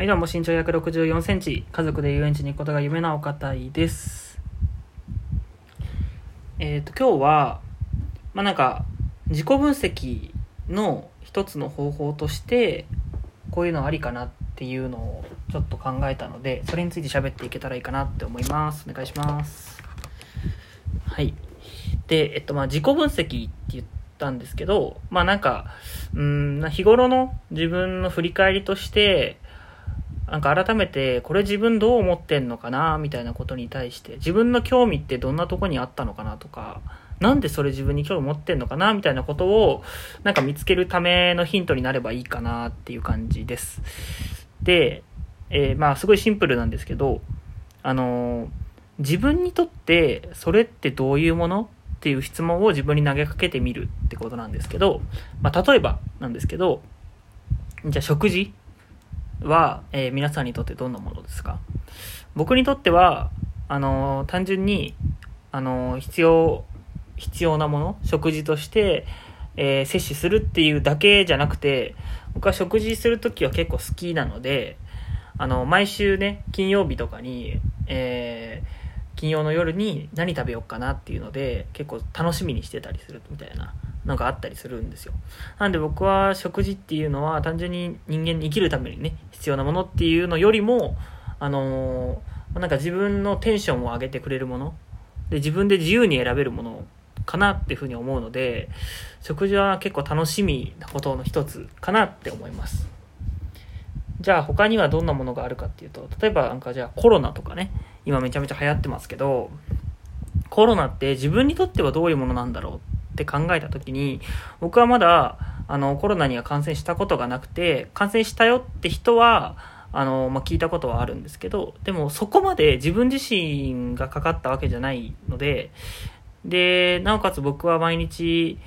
はい、どうも身長164センチ、家族で遊園地に行くことが夢なお方です。えっ、ー、と、今日は、まあ、なんか、自己分析の一つの方法として、こういうのありかなっていうのをちょっと考えたので、それについて喋っていけたらいいかなって思います。お願いします。はい。で、えっと、まあ、自己分析って言ったんですけど、まあなんか、うん、日頃の自分の振り返りとして、なんか改めて、これ自分どう思ってんのかなみたいなことに対して、自分の興味ってどんなとこにあったのかなとか、なんでそれ自分に興味持ってんのかなみたいなことを、なんか見つけるためのヒントになればいいかなっていう感じです。で、えー、まあすごいシンプルなんですけど、あのー、自分にとってそれってどういうものっていう質問を自分に投げかけてみるってことなんですけど、まあ例えばなんですけど、じゃあ食事は、えー、皆さんにとってどんなものですか？僕にとっては、あのー、単純に、あのー、必要、必要なもの、食事として、え摂取するっていうだけじゃなくて、僕は食事するときは結構好きなので、あの、毎週ね、金曜日とかに、え金曜の夜に何食べようかなっていうので、結構楽しみにしてたりするみたいなのがあったりするんですよ。なんで僕は食事っていうのは単純に人間に生きるためにね、必要なものっていうのよりも、あのー、なんか自分のテンションを上げてくれるもの、で、自分で自由に選べるものかなっていうふうに思うので、食事は結構楽しみなことの一つかなって思います。じゃあ他にはどんなものがあるかっていうと、例えばなんかじゃあコロナとかね、今めちゃめちゃ流行ってますけど、コロナって自分にとってはどういうものなんだろうって考えた時に、僕はまだ、あの、コロナには感染したことがなくて、感染したよって人は、あの、まあ、聞いたことはあるんですけど、でもそこまで自分自身がかかったわけじゃないので、で、なおかつ僕は毎日、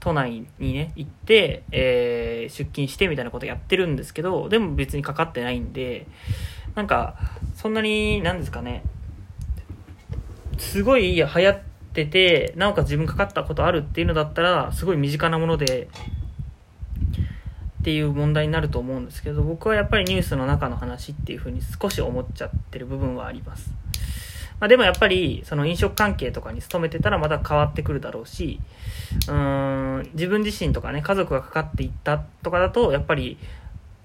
都内にね、行って、えー、出勤してみたいなことやってるんですけど、でも別にかかってないんで、なんか、そんなに、なんですかね、すごい流行っってて、なおかつ自分かかったことあるっていうのだったら、すごい身近なもので、っていう問題になると思うんですけど、僕はやっぱりニュースの中の話っていうふうに少し思っちゃってる部分はあります。まあ、でもやっぱり、その飲食関係とかに勤めてたらまた変わってくるだろうし、うーん、自分自身とかね、家族がかかっていったとかだと、やっぱり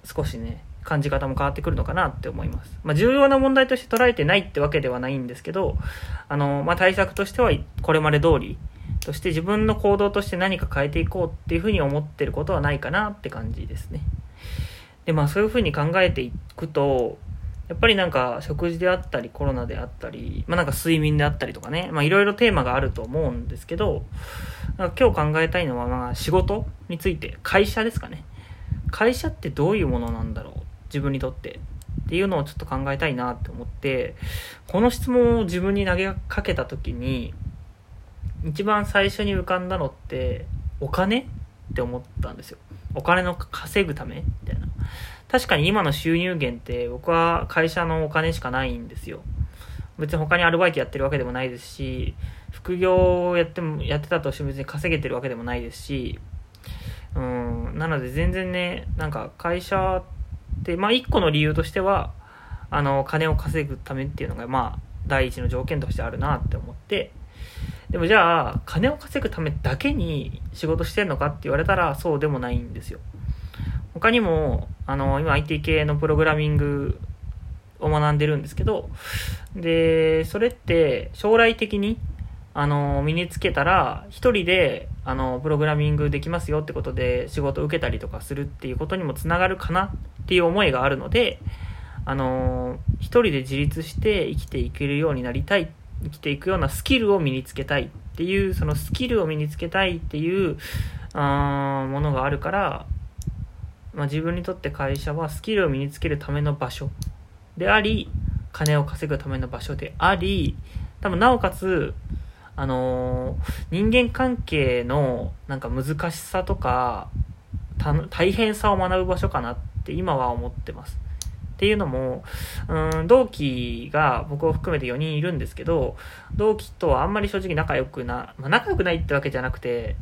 少しね、感じ方も変わってくるのかなって思います。まあ、重要な問題として捉えてないってわけではないんですけど、あの、まあ、対策としてはこれまで通りとして自分の行動として何か変えていこうっていうふうに思ってることはないかなって感じですね。で、まあそういうふうに考えていくと、やっぱりなんか食事であったりコロナであったり、まあなんか睡眠であったりとかね、まあいろいろテーマがあると思うんですけど、今日考えたいのはまあ仕事について、会社ですかね。会社ってどういうものなんだろう自分にとってっていうのをちょっと考えたいなって思ってこの質問を自分に投げかけた時に一番最初に浮かんだのってお金って思ったんですよ。お金の稼ぐためみたいな。確かに今の収入源って僕は会社のお金しかないんですよ。別に他にアルバイトやってるわけでもないですし副業をやってもやってたとしても別に稼げてるわけでもないですしうんなので全然ねなんか会社ってで、まあ一個の理由としては、あの、金を稼ぐためっていうのが、まあ、第一の条件としてあるなって思って、でもじゃあ、金を稼ぐためだけに仕事してんのかって言われたら、そうでもないんですよ。他にも、あの、今 IT 系のプログラミングを学んでるんですけど、で、それって将来的に、あの、身につけたら、一人で、あの、プログラミングできますよってことで仕事受けたりとかするっていうことにもつながるかなっていう思いがあるので、あの、一人で自立して生きていけるようになりたい、生きていくようなスキルを身につけたいっていう、そのスキルを身につけたいっていう、あものがあるから、まあ、自分にとって会社はスキルを身につけるための場所であり、金を稼ぐための場所であり、多分なおかつ、あの、人間関係のなんか難しさとか、大変さを学ぶ場所かなってって今は思ってます。っていうのも、うん、同期が僕を含めて4人いるんですけど、同期とはあんまり正直仲良くな、まあ、仲良くないってわけじゃなくて、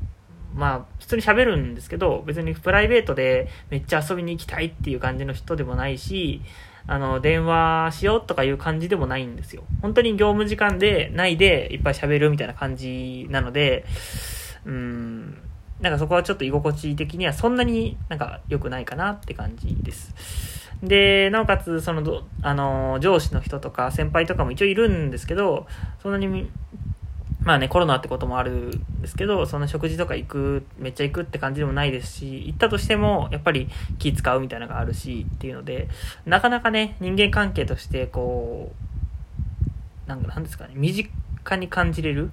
まあ、普通に喋るんですけど、別にプライベートでめっちゃ遊びに行きたいっていう感じの人でもないし、あの、電話しようとかいう感じでもないんですよ。本当に業務時間で、ないでいっぱい喋るみたいな感じなので、うん、なんかそこはちょっと居心地的にはそんなになんか良くないかなって感じです。で、なおかつ、その、あの、上司の人とか先輩とかも一応いるんですけど、そんなに、まあね、コロナってこともあるんですけど、そんな食事とか行く、めっちゃ行くって感じでもないですし、行ったとしても、やっぱり気使うみたいなのがあるし、っていうので、なかなかね、人間関係として、こう、なんか、なんですかね、身近に感じれる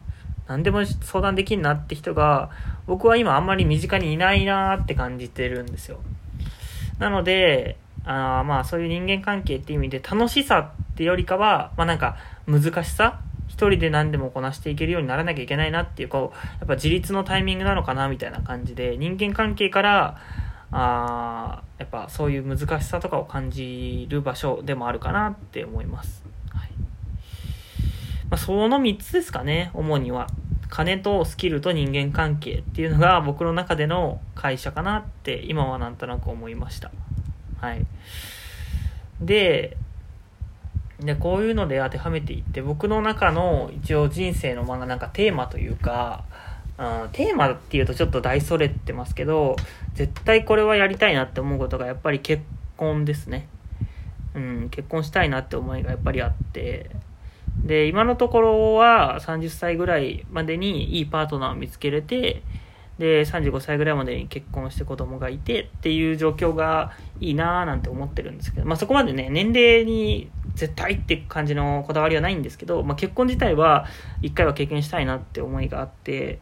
何でも相談できんなって人が、僕は今あんまり身近にいないなーって感じてるんですよ。なので、あまあそういう人間関係っていう意味で楽しさってよりかは、まあなんか難しさ一人で何でもこなしていけるようにならなきゃいけないなっていう、こう、やっぱ自立のタイミングなのかなみたいな感じで、人間関係から、あやっぱそういう難しさとかを感じる場所でもあるかなって思います。はいまあ、その3つですかね、主には。金とスキルと人間関係っていうのが僕の中での会社かなって今はなんとなく思いました。はい。で、で、こういうので当てはめていって、僕の中の一応人生の漫画なんかテーマというか、うん、テーマっていうとちょっと大それてますけど、絶対これはやりたいなって思うことがやっぱり結婚ですね。うん、結婚したいなって思いがやっぱりあって、で、今のところは30歳ぐらいまでにいいパートナーを見つけれて、で、35歳ぐらいまでに結婚して子供がいてっていう状況がいいなぁなんて思ってるんですけど、まあそこまでね、年齢に絶対って感じのこだわりはないんですけど、まあ結婚自体は一回は経験したいなって思いがあって、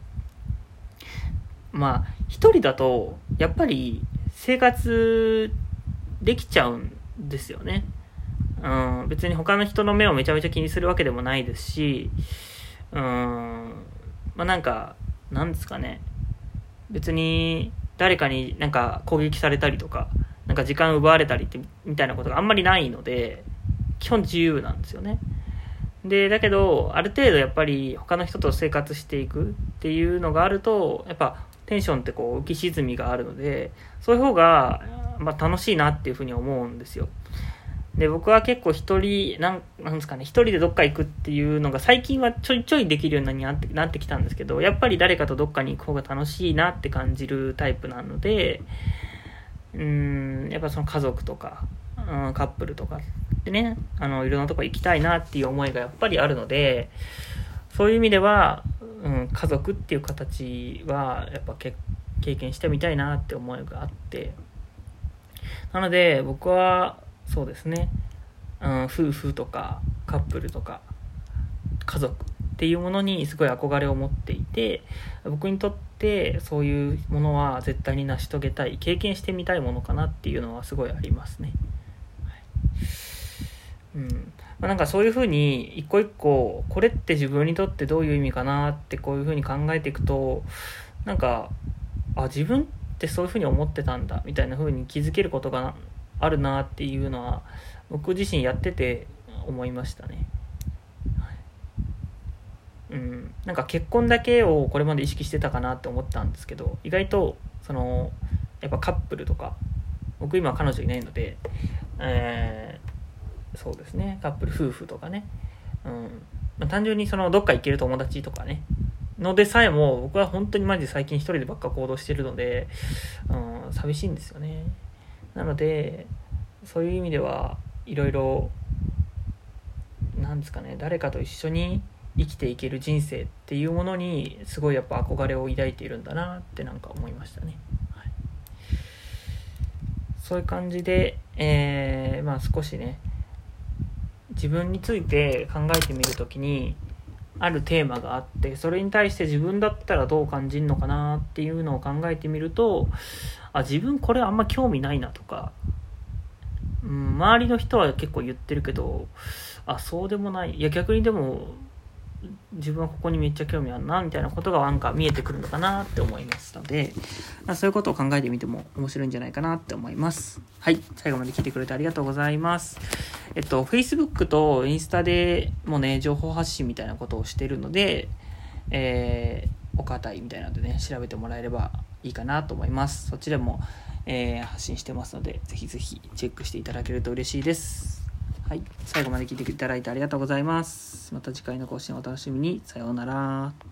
まあ一人だとやっぱり生活できちゃうんですよね。うん、別に他の人の目をめちゃめちゃ気にするわけでもないですし、うん、まあなんか、なんですかね。別に誰かになんか攻撃されたりとか、なんか時間奪われたりってみたいなことがあんまりないので、基本自由なんですよね。で、だけど、ある程度やっぱり他の人と生活していくっていうのがあると、やっぱテンションってこう浮き沈みがあるので、そういう方が、まあ楽しいなっていうふうに思うんですよ。で、僕は結構一人、なん、なんですかね、一人でどっか行くっていうのが最近はちょいちょいできるようになってなってきたんですけど、やっぱり誰かとどっかに行く方が楽しいなって感じるタイプなので、うん、やっぱその家族とか、うん、カップルとかでね、あの、いろんなとこ行きたいなっていう思いがやっぱりあるので、そういう意味では、うん、家族っていう形は、やっぱけ経験してみたいなって思いがあって、なので、僕は、そうですね、うん、夫婦とかカップルとか家族っていうものにすごい憧れを持っていて僕にとってそういうものは絶対に成し遂げたい経験してみたいものかなっていうのはすごいありますね。はい。うん。ま、なんかそういうふうに一個一個これって自分にとってどういう意味かなってこういうふうに考えていくとなんかあ自分ってそういうふうに思ってたんだみたいなふうに気づけることがあるなっていうのは僕自身やってて思いましたね。うん、なんか結婚だけをこれまで意識してたかなって思ったんですけど意外とそのやっぱカップルとか僕今彼女いないので、えー、そうですね。カップル夫婦とかね、うん。まあ、単純にそのどっか行ける友達とかね。のでさえも僕は本当にマジで最近一人でばっか行動してるので、うん、寂しいんですよね。なのでそういう意味ではいろいろなんですかね誰かと一緒に生きていける人生っていうものにすごいやっぱ憧れを抱いているんだなってなんか思いましたね。はい、そういう感じで、えー、まあ少しね自分について考えてみる時にあるテーマがあってそれに対して自分だったらどう感じるのかなっていうのを考えてみるとあ自分これあんま興味ないなとか、うん、周りの人は結構言ってるけどあそうでもない。いや逆にでも自分はここにめっちゃ興味あるなみたいなことがなんか見えてくるのかなって思いますので、そういうことを考えてみても面白いんじゃないかなって思います。はい。最後まで聞いてくれてありがとうございます。えっと、Facebook とインスタでもね、情報発信みたいなことをしてるので、え岡隊みたいなのでね調べてもらえればいいかなと思いますそっちでも、えー、発信してますのでぜひぜひチェックしていただけると嬉しいですはい。最後まで聞いていただいてありがとうございます。また次回の更新をお楽しみに。さようなら。